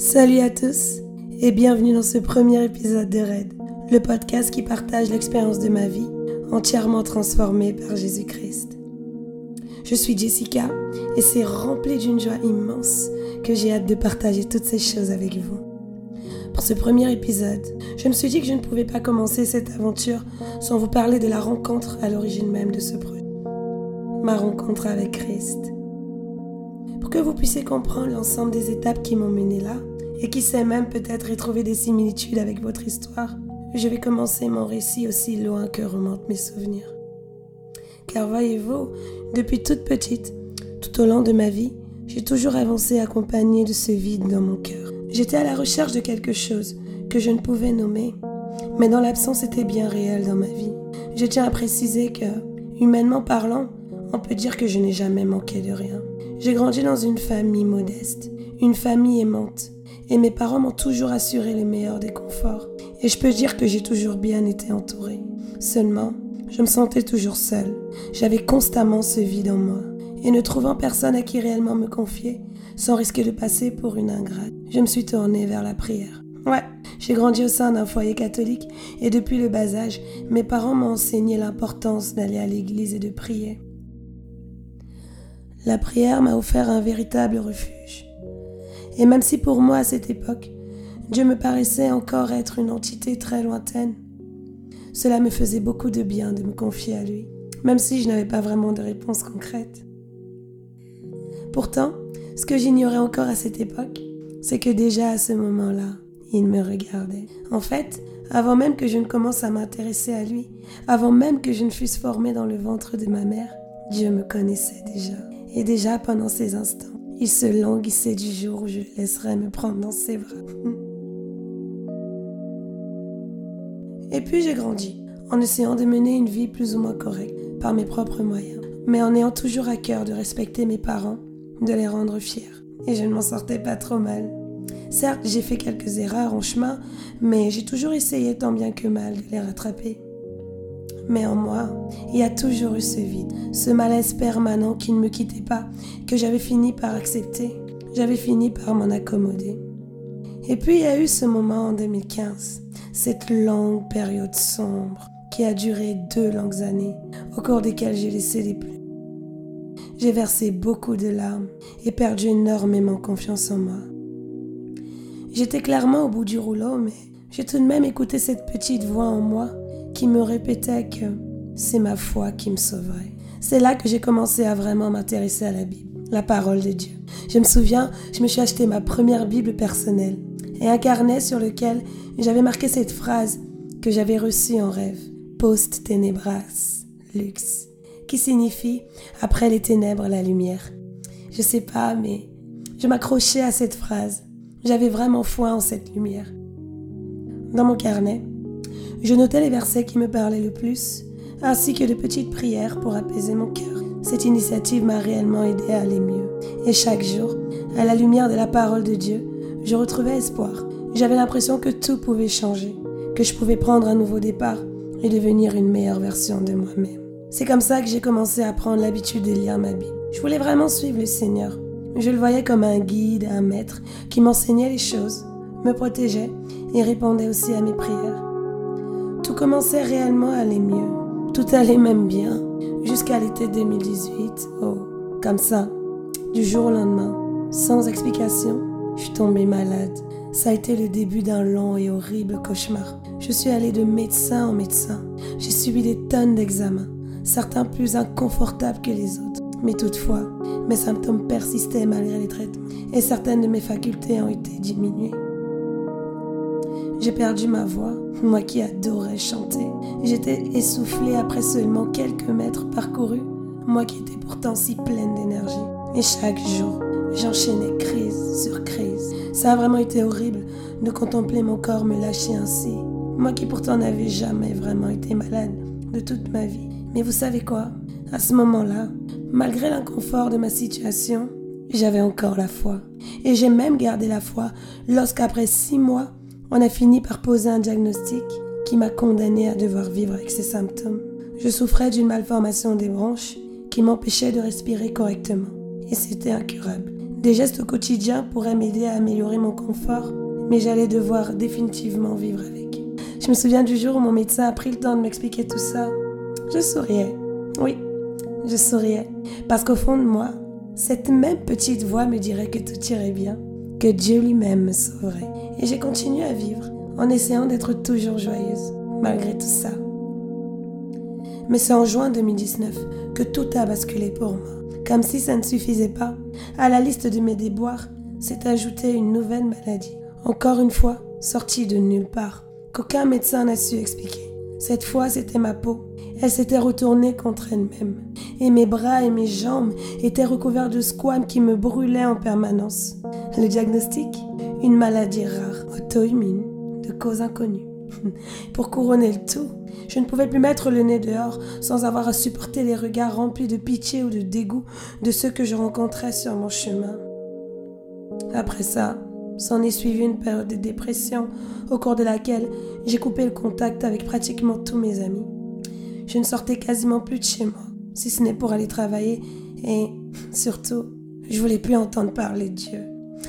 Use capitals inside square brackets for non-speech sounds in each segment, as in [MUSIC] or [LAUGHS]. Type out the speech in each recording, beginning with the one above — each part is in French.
Salut à tous et bienvenue dans ce premier épisode de Red, le podcast qui partage l'expérience de ma vie entièrement transformée par Jésus-Christ. Je suis Jessica et c'est rempli d'une joie immense que j'ai hâte de partager toutes ces choses avec vous. Pour ce premier épisode, je me suis dit que je ne pouvais pas commencer cette aventure sans vous parler de la rencontre à l'origine même de ce projet. Ma rencontre avec Christ. Pour que vous puissiez comprendre l'ensemble des étapes qui m'ont mené là, et qui sait même peut-être y trouver des similitudes avec votre histoire, je vais commencer mon récit aussi loin que remontent mes souvenirs. Car voyez-vous, depuis toute petite, tout au long de ma vie, j'ai toujours avancé accompagnée de ce vide dans mon cœur. J'étais à la recherche de quelque chose que je ne pouvais nommer, mais dont l'absence était bien réelle dans ma vie. Je tiens à préciser que, humainement parlant, on peut dire que je n'ai jamais manqué de rien. J'ai grandi dans une famille modeste, une famille aimante, et mes parents m'ont toujours assuré le meilleur des conforts. Et je peux dire que j'ai toujours bien été entourée. Seulement, je me sentais toujours seule. J'avais constamment ce vide en moi. Et ne trouvant personne à qui réellement me confier, sans risquer de passer pour une ingrate, je me suis tournée vers la prière. Ouais, j'ai grandi au sein d'un foyer catholique et depuis le bas âge, mes parents m'ont enseigné l'importance d'aller à l'église et de prier. La prière m'a offert un véritable refuge. Et même si pour moi à cette époque, Dieu me paraissait encore être une entité très lointaine, cela me faisait beaucoup de bien de me confier à lui, même si je n'avais pas vraiment de réponse concrète. Pourtant, ce que j'ignorais encore à cette époque, c'est que déjà à ce moment-là, il me regardait. En fait, avant même que je ne commence à m'intéresser à lui, avant même que je ne fusse formée dans le ventre de ma mère, Dieu me connaissait déjà. Et déjà pendant ces instants, il se languissait du jour où je laisserais me prendre dans ses bras. Et puis j'ai grandi, en essayant de mener une vie plus ou moins correcte, par mes propres moyens, mais en ayant toujours à cœur de respecter mes parents, de les rendre fiers. Et je ne m'en sortais pas trop mal. Certes, j'ai fait quelques erreurs en chemin, mais j'ai toujours essayé tant bien que mal de les rattraper. Mais en moi, il y a toujours eu ce vide, ce malaise permanent qui ne me quittait pas, que j'avais fini par accepter. J'avais fini par m'en accommoder. Et puis il y a eu ce moment en 2015, cette longue période sombre qui a duré deux longues années, au cours desquelles j'ai laissé des plumes. J'ai versé beaucoup de larmes et perdu énormément confiance en moi. J'étais clairement au bout du rouleau, mais j'ai tout de même écouté cette petite voix en moi qui me répétait que c'est ma foi qui me sauverait. C'est là que j'ai commencé à vraiment m'intéresser à la Bible, la parole de Dieu. Je me souviens, je me suis acheté ma première Bible personnelle et un carnet sur lequel j'avais marqué cette phrase que j'avais reçue en rêve, post tenebras lux, qui signifie après les ténèbres la lumière. Je sais pas, mais je m'accrochais à cette phrase. J'avais vraiment foi en cette lumière. Dans mon carnet, je notais les versets qui me parlaient le plus, ainsi que de petites prières pour apaiser mon cœur. Cette initiative m'a réellement aidé à aller mieux. Et chaque jour, à la lumière de la parole de Dieu, je retrouvais espoir. J'avais l'impression que tout pouvait changer, que je pouvais prendre un nouveau départ et devenir une meilleure version de moi-même. C'est comme ça que j'ai commencé à prendre l'habitude de lire ma Bible. Je voulais vraiment suivre le Seigneur. Je le voyais comme un guide, un maître qui m'enseignait les choses, me protégeait et répondait aussi à mes prières. Tout commençait réellement à aller mieux. Tout allait même bien jusqu'à l'été 2018. Oh, comme ça, du jour au lendemain, sans explication, je suis tombée malade. Ça a été le début d'un long et horrible cauchemar. Je suis allée de médecin en médecin. J'ai subi des tonnes d'examens, certains plus inconfortables que les autres. Mais toutefois, mes symptômes persistaient malgré les traitements et certaines de mes facultés ont été diminuées. J'ai perdu ma voix, moi qui adorais chanter. J'étais essoufflée après seulement quelques mètres parcourus, moi qui étais pourtant si pleine d'énergie. Et chaque jour, j'enchaînais crise sur crise. Ça a vraiment été horrible de contempler mon corps me lâcher ainsi. Moi qui pourtant n'avais jamais vraiment été malade de toute ma vie. Mais vous savez quoi? À ce moment-là, malgré l'inconfort de ma situation, j'avais encore la foi. Et j'ai même gardé la foi lorsqu'après six mois, on a fini par poser un diagnostic qui m'a condamné à devoir vivre avec ces symptômes. Je souffrais d'une malformation des branches qui m'empêchait de respirer correctement. Et c'était incurable. Des gestes au quotidien pourraient m'aider à améliorer mon confort, mais j'allais devoir définitivement vivre avec. Je me souviens du jour où mon médecin a pris le temps de m'expliquer tout ça. Je souriais. Oui, je souriais. Parce qu'au fond de moi, cette même petite voix me dirait que tout irait bien, que Dieu lui-même me sauverait. Et j'ai continué à vivre en essayant d'être toujours joyeuse, malgré tout ça. Mais c'est en juin 2019 que tout a basculé pour moi. Comme si ça ne suffisait pas, à la liste de mes déboires s'est ajoutée une nouvelle maladie. Encore une fois, sortie de nulle part, qu'aucun médecin n'a su expliquer. Cette fois, c'était ma peau. Elle s'était retournée contre elle-même. Et mes bras et mes jambes étaient recouverts de squames qui me brûlaient en permanence. Le diagnostic? Une maladie rare, auto-immune, de cause inconnue. [LAUGHS] Pour couronner le tout, je ne pouvais plus mettre le nez dehors sans avoir à supporter les regards remplis de pitié ou de dégoût de ceux que je rencontrais sur mon chemin. Après ça, s'en est suivi une période de dépression au cours de laquelle j'ai coupé le contact avec pratiquement tous mes amis. Je ne sortais quasiment plus de chez moi, si ce n'est pour aller travailler et surtout, je voulais plus entendre parler de Dieu.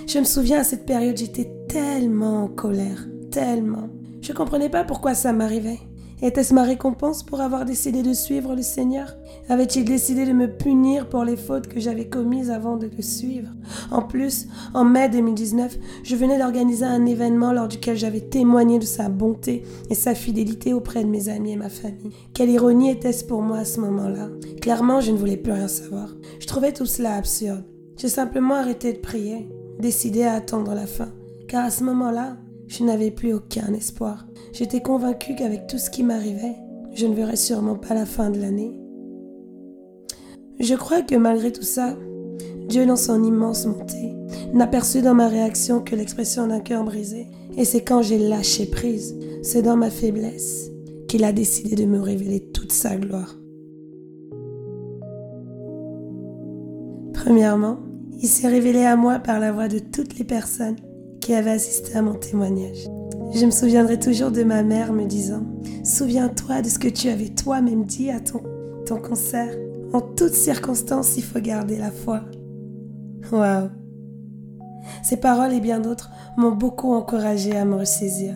Je me souviens à cette période, j'étais tellement en colère, tellement. Je comprenais pas pourquoi ça m'arrivait. Était-ce ma récompense pour avoir décidé de suivre le Seigneur? Avait-il décidé de me punir pour les fautes que j'avais commises avant de le suivre? En plus, en mai 2019, je venais d'organiser un événement lors duquel j'avais témoigné de sa bonté et sa fidélité auprès de mes amis et ma famille. Quelle ironie était-ce pour moi à ce moment-là? Clairement, je ne voulais plus rien savoir. Je trouvais tout cela absurde. J'ai simplement arrêté de prier, décidé à attendre la fin, car à ce moment-là, je n'avais plus aucun espoir. J'étais convaincue qu'avec tout ce qui m'arrivait, je ne verrais sûrement pas la fin de l'année. Je crois que malgré tout ça, Dieu dans son immense montée n'aperçut dans ma réaction que l'expression d'un cœur brisé. Et c'est quand j'ai lâché prise, c'est dans ma faiblesse, qu'il a décidé de me révéler toute sa gloire. Premièrement, il s'est révélé à moi par la voix de toutes les personnes qui avait assisté à mon témoignage. Je me souviendrai toujours de ma mère me disant Souviens-toi de ce que tu avais toi-même dit à ton, ton concert. En toutes circonstances, il faut garder la foi. Waouh Ces paroles et bien d'autres m'ont beaucoup encouragé à me ressaisir.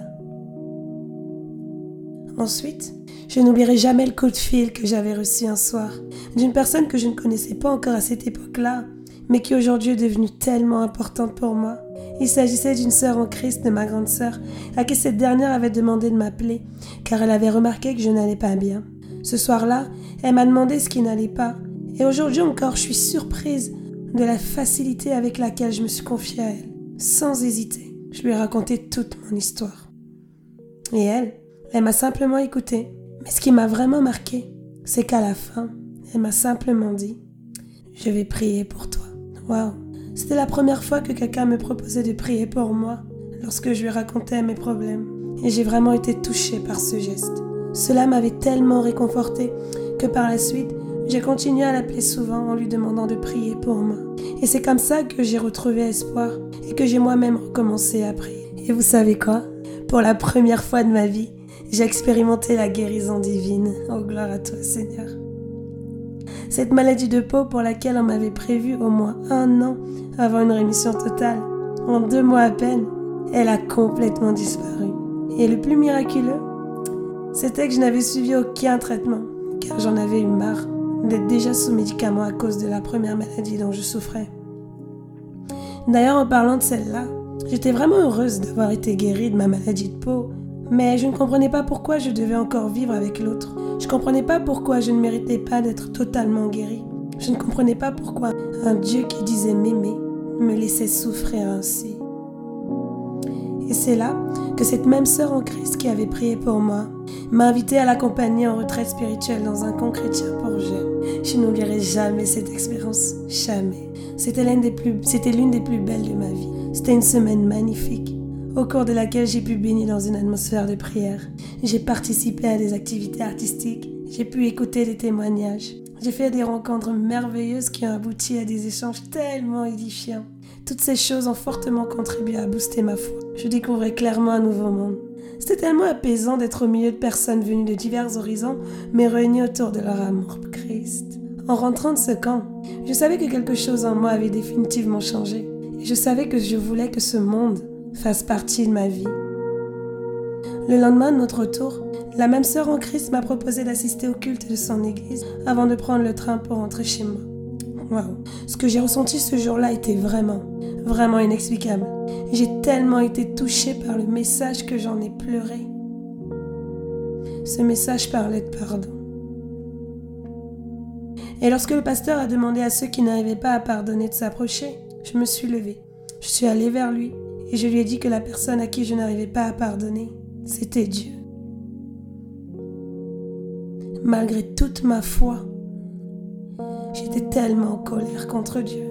Ensuite, je n'oublierai jamais le coup de fil que j'avais reçu un soir d'une personne que je ne connaissais pas encore à cette époque-là, mais qui aujourd'hui est devenue tellement importante pour moi. Il s'agissait d'une sœur en Christ de ma grande sœur, à qui cette dernière avait demandé de m'appeler, car elle avait remarqué que je n'allais pas bien. Ce soir-là, elle m'a demandé ce qui n'allait pas, et aujourd'hui encore, je suis surprise de la facilité avec laquelle je me suis confiée à elle. Sans hésiter, je lui ai raconté toute mon histoire. Et elle, elle m'a simplement écoutée. Mais ce qui m'a vraiment marqué, c'est qu'à la fin, elle m'a simplement dit Je vais prier pour toi. Waouh c'était la première fois que quelqu'un me proposait de prier pour moi lorsque je lui racontais mes problèmes. Et j'ai vraiment été touchée par ce geste. Cela m'avait tellement réconfortée que par la suite, j'ai continué à l'appeler souvent en lui demandant de prier pour moi. Et c'est comme ça que j'ai retrouvé espoir et que j'ai moi-même recommencé à prier. Et vous savez quoi? Pour la première fois de ma vie, j'ai expérimenté la guérison divine. Oh gloire à toi Seigneur. Cette maladie de peau pour laquelle on m'avait prévu au moins un an avant une rémission totale, en deux mois à peine, elle a complètement disparu. Et le plus miraculeux, c'était que je n'avais suivi aucun traitement, car j'en avais eu marre d'être déjà sous médicaments à cause de la première maladie dont je souffrais. D'ailleurs, en parlant de celle-là, j'étais vraiment heureuse d'avoir été guérie de ma maladie de peau mais je ne comprenais pas pourquoi je devais encore vivre avec l'autre. Je ne comprenais pas pourquoi je ne méritais pas d'être totalement guérie. Je ne comprenais pas pourquoi un Dieu qui disait m'aimer me laissait souffrir ainsi. Et c'est là que cette même sœur en Christ qui avait prié pour moi m'a invité à l'accompagner en retraite spirituelle dans un camp chrétien pour jeunes. Je n'oublierai jamais cette expérience, jamais. C'était l'une des plus belles de ma vie. C'était une semaine magnifique au cours de laquelle j'ai pu baigner dans une atmosphère de prière. J'ai participé à des activités artistiques, j'ai pu écouter des témoignages. J'ai fait des rencontres merveilleuses qui ont abouti à des échanges tellement édifiants. Toutes ces choses ont fortement contribué à booster ma foi. Je découvrais clairement un nouveau monde. C'était tellement apaisant d'être au milieu de personnes venues de divers horizons, mais réunies autour de leur amour pour Christ. En rentrant de ce camp, je savais que quelque chose en moi avait définitivement changé. Et je savais que je voulais que ce monde fasse partie de ma vie. Le lendemain de notre retour, la même sœur en Christ m'a proposé d'assister au culte de son église avant de prendre le train pour rentrer chez moi. Waouh, ce que j'ai ressenti ce jour-là était vraiment, vraiment inexplicable. J'ai tellement été touchée par le message que j'en ai pleuré. Ce message parlait de pardon. Et lorsque le pasteur a demandé à ceux qui n'arrivaient pas à pardonner de s'approcher, je me suis levée. Je suis allée vers lui et je lui ai dit que la personne à qui je n'arrivais pas à pardonner, c'était Dieu. Malgré toute ma foi, j'étais tellement en colère contre Dieu.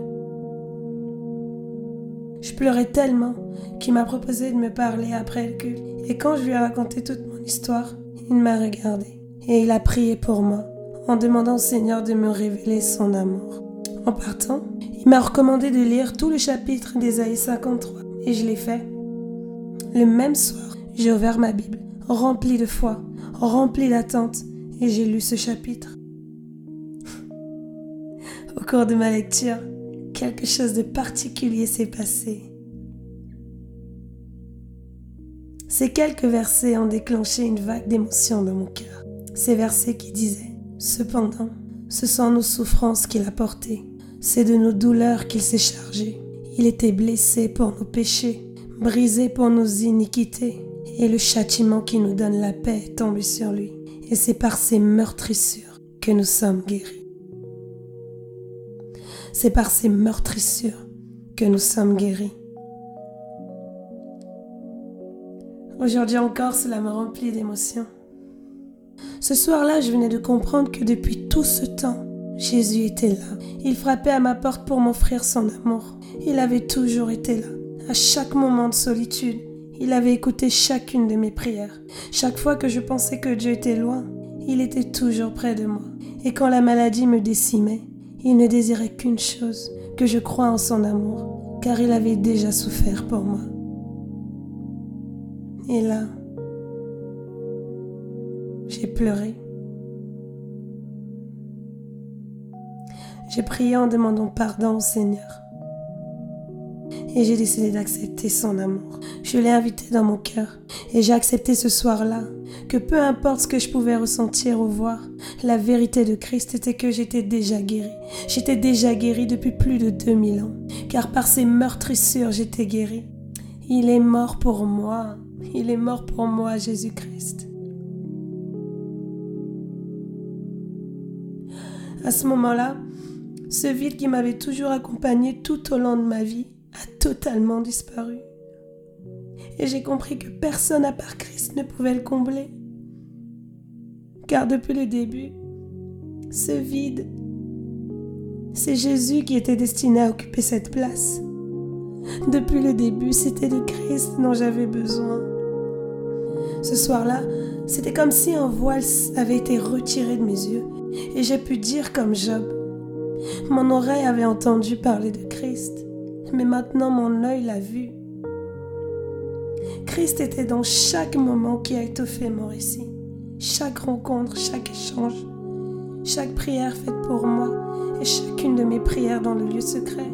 Je pleurais tellement qu'il m'a proposé de me parler après le culte. Et quand je lui ai raconté toute mon histoire, il m'a regardé et il a prié pour moi en demandant au Seigneur de me révéler son amour. En partant, il m'a recommandé de lire tout le chapitre d'Ésaïe 53 et je l'ai fait. Le même soir, j'ai ouvert ma Bible, remplie de foi, remplie d'attente, et j'ai lu ce chapitre. Au cours de ma lecture, quelque chose de particulier s'est passé. Ces quelques versets ont déclenché une vague d'émotions dans mon cœur. Ces versets qui disaient Cependant, ce sont nos souffrances qu'il a portées, c'est de nos douleurs qu'il s'est chargé. Il était blessé pour nos péchés, brisé pour nos iniquités, et le châtiment qui nous donne la paix est sur lui. Et c'est par ses meurtrissures que nous sommes guéris. C'est par ces meurtrissures que nous sommes guéris. Aujourd'hui encore, cela me remplit d'émotions. Ce soir-là, je venais de comprendre que depuis tout ce temps, Jésus était là. Il frappait à ma porte pour m'offrir son amour. Il avait toujours été là. À chaque moment de solitude, il avait écouté chacune de mes prières. Chaque fois que je pensais que Dieu était loin, il était toujours près de moi. Et quand la maladie me décimait, il ne désirait qu'une chose, que je croie en son amour, car il avait déjà souffert pour moi. Et là, j'ai pleuré. J'ai prié en demandant pardon au Seigneur. Et j'ai décidé d'accepter son amour. Je l'ai invité dans mon cœur. Et j'ai accepté ce soir-là que peu importe ce que je pouvais ressentir ou voir, la vérité de Christ était que j'étais déjà guéri. J'étais déjà guéri depuis plus de 2000 ans. Car par ses meurtrissures, j'étais guéri. Il est mort pour moi. Il est mort pour moi, Jésus-Christ. À ce moment-là, ce vide qui m'avait toujours accompagné tout au long de ma vie a totalement disparu. Et j'ai compris que personne à part Christ ne pouvait le combler. Car depuis le début, ce vide, c'est Jésus qui était destiné à occuper cette place. Depuis le début, c'était de Christ dont j'avais besoin. Ce soir-là, c'était comme si un voile avait été retiré de mes yeux et j'ai pu dire comme Job, mon oreille avait entendu parler de Christ, mais maintenant mon œil l'a vu. Christ était dans chaque moment qui a étoffé mon récit, chaque rencontre, chaque échange, chaque prière faite pour moi et chacune de mes prières dans le lieu secret.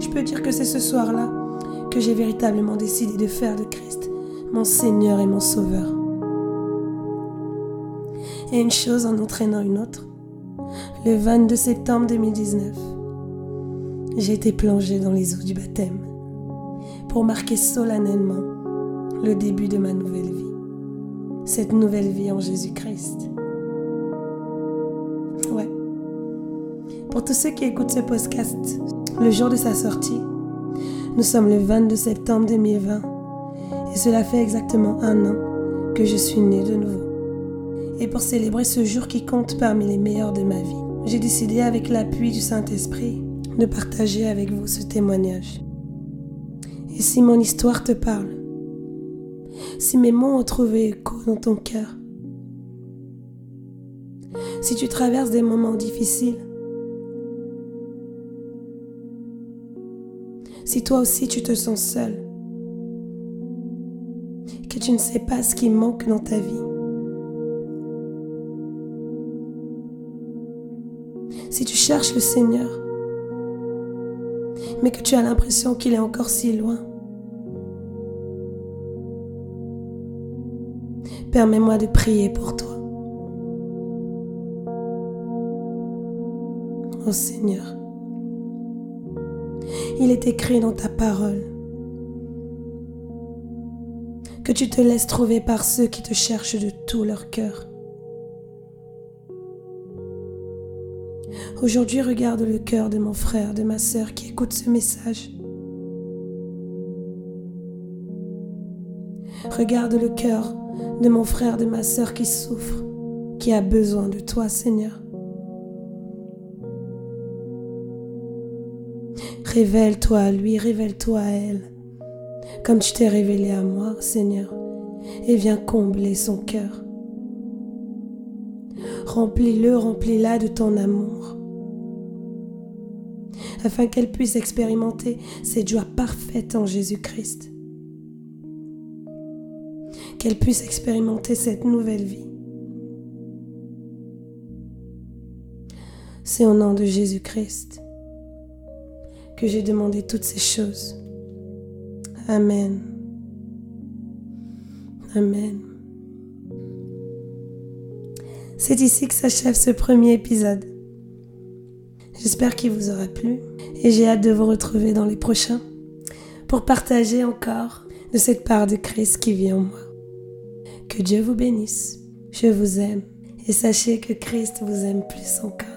Je peux dire que c'est ce soir-là que j'ai véritablement décidé de faire de Christ mon Seigneur et mon Sauveur. Et une chose en entraînant une autre, le 22 septembre 2019, j'ai été plongée dans les eaux du baptême pour marquer solennellement le début de ma nouvelle vie. Cette nouvelle vie en Jésus-Christ. Ouais. Pour tous ceux qui écoutent ce podcast, le jour de sa sortie, nous sommes le 22 septembre 2020 et cela fait exactement un an que je suis née de nouveau. Et pour célébrer ce jour qui compte parmi les meilleurs de ma vie, j'ai décidé avec l'appui du Saint-Esprit de partager avec vous ce témoignage. Et si mon histoire te parle, si mes mots ont trouvé écho dans ton cœur, si tu traverses des moments difficiles, si toi aussi tu te sens seul, que tu ne sais pas ce qui manque dans ta vie, cherches le Seigneur, mais que tu as l'impression qu'il est encore si loin, permets-moi de prier pour toi. Oh Seigneur, il est écrit dans ta parole que tu te laisses trouver par ceux qui te cherchent de tout leur cœur. Aujourd'hui, regarde le cœur de mon frère, de ma sœur qui écoute ce message. Regarde le cœur de mon frère, de ma sœur qui souffre, qui a besoin de toi, Seigneur. Révèle-toi à lui, révèle-toi à elle comme tu t'es révélé à moi, Seigneur, et viens combler son cœur. Remplis-le, remplis-la de ton amour, afin qu'elle puisse expérimenter cette joie parfaite en Jésus-Christ, qu'elle puisse expérimenter cette nouvelle vie. C'est au nom de Jésus-Christ que j'ai demandé toutes ces choses. Amen. Amen. C'est ici que s'achève ce premier épisode. J'espère qu'il vous aura plu et j'ai hâte de vous retrouver dans les prochains pour partager encore de cette part de Christ qui vit en moi. Que Dieu vous bénisse. Je vous aime et sachez que Christ vous aime plus encore.